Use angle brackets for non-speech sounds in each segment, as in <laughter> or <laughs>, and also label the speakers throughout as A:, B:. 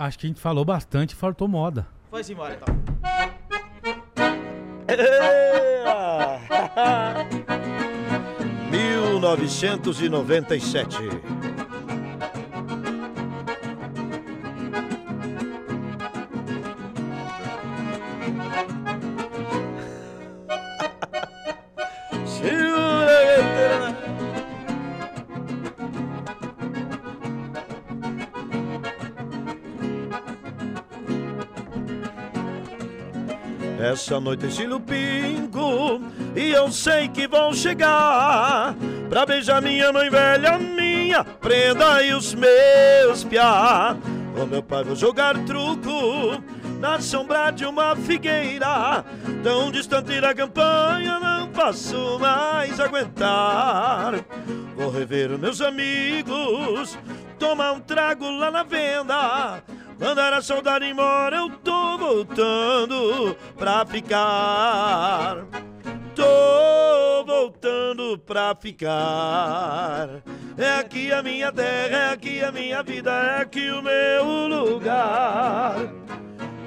A: Acho que a gente falou bastante e faltou moda.
B: Vai-se embora então.
C: 1997. <laughs> Essa noite ensino o pingo e eu sei que vão chegar Pra beijar minha mãe velha, minha. Prenda e os meus piá. Ô meu pai, vou jogar truco na sombra de uma figueira. Tão distante da campanha, não posso mais aguentar. Vou rever meus amigos, tomar um trago lá na venda. Mandar a saudade embora, eu tô voltando pra ficar. Tô voltando pra ficar. É aqui a minha terra, é aqui a minha vida, é aqui o meu lugar.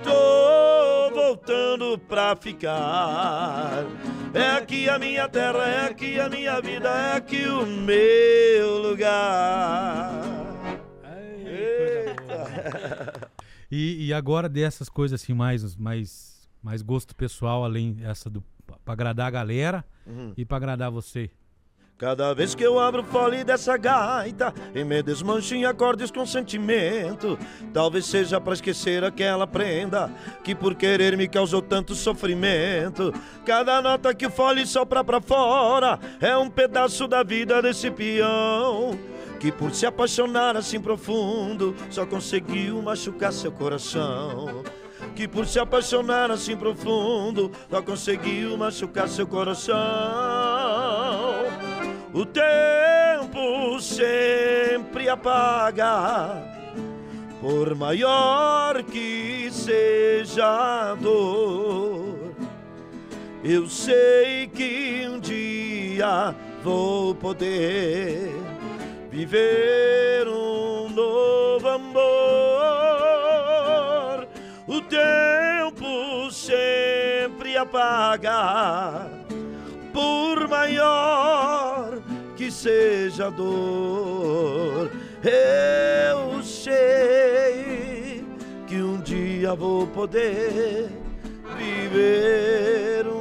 C: Tô voltando pra ficar. É aqui a minha terra, é aqui a minha vida, é aqui o meu lugar.
A: E, e agora dessas coisas assim, mais, mais, mais gosto pessoal, além essa do pra agradar a galera
C: Uhum.
A: e pra agradar você.
C: Cada vez que eu abro o fole dessa gaita E me desmancho em acordes com sentimento Talvez seja pra esquecer aquela prenda Que por querer me causou tanto sofrimento Cada nota que o fole sopra pra fora É um pedaço da vida desse peão Que por se apaixonar assim profundo Só conseguiu machucar seu coração que por se apaixonar assim profundo só conseguiu machucar seu coração. O tempo sempre apaga, por maior que seja a dor. Eu sei que um dia vou poder viver um novo amor. O tempo sempre apaga, por maior que seja a dor. Eu sei que um dia vou poder viver um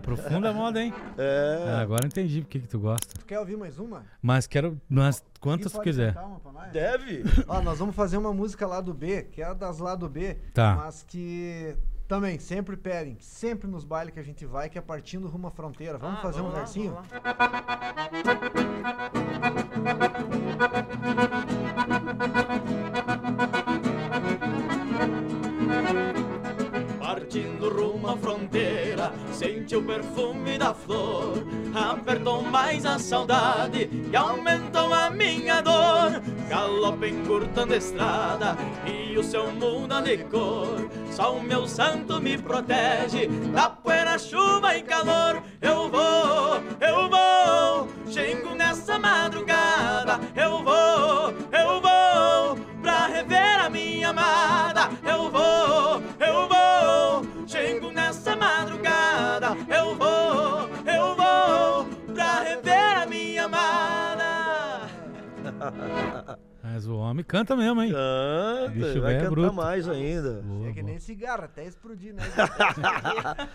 A: profunda moda, hein?
C: É.
A: Ah, agora entendi porque que tu gosta.
D: Tu quer ouvir mais uma?
A: Mas quero mas quantas tu quiser.
D: cantar uma pra nós?
C: Deve?
D: Ó, nós vamos fazer uma música lá do B, que é a das lá do B,
A: Tá.
D: mas que também sempre pedem, sempre nos bailes que a gente vai, que é partindo rumo à fronteira. Vamos
B: Ah,
D: fazer um
B: vamos lá,
D: versinho?
B: vamos Partindo à fronteira, sente o perfume da flor. Apertou mais a saudade e aumentou a minha dor. Galope encurtando a estrada e o céu muda de cor. Só o meu santo me protege da poeira, chuva e calor. Eu vou, eu vou, chego nessa madrugada. Eu vou,
A: Mas o homem canta mesmo, hein?
C: Canta,
A: Bicho
C: vai
A: é
C: cantar
A: bruto.
C: mais ainda.
A: Boa,
D: É que
A: boa.
D: nem cigarro, até explodir, né? <laughs>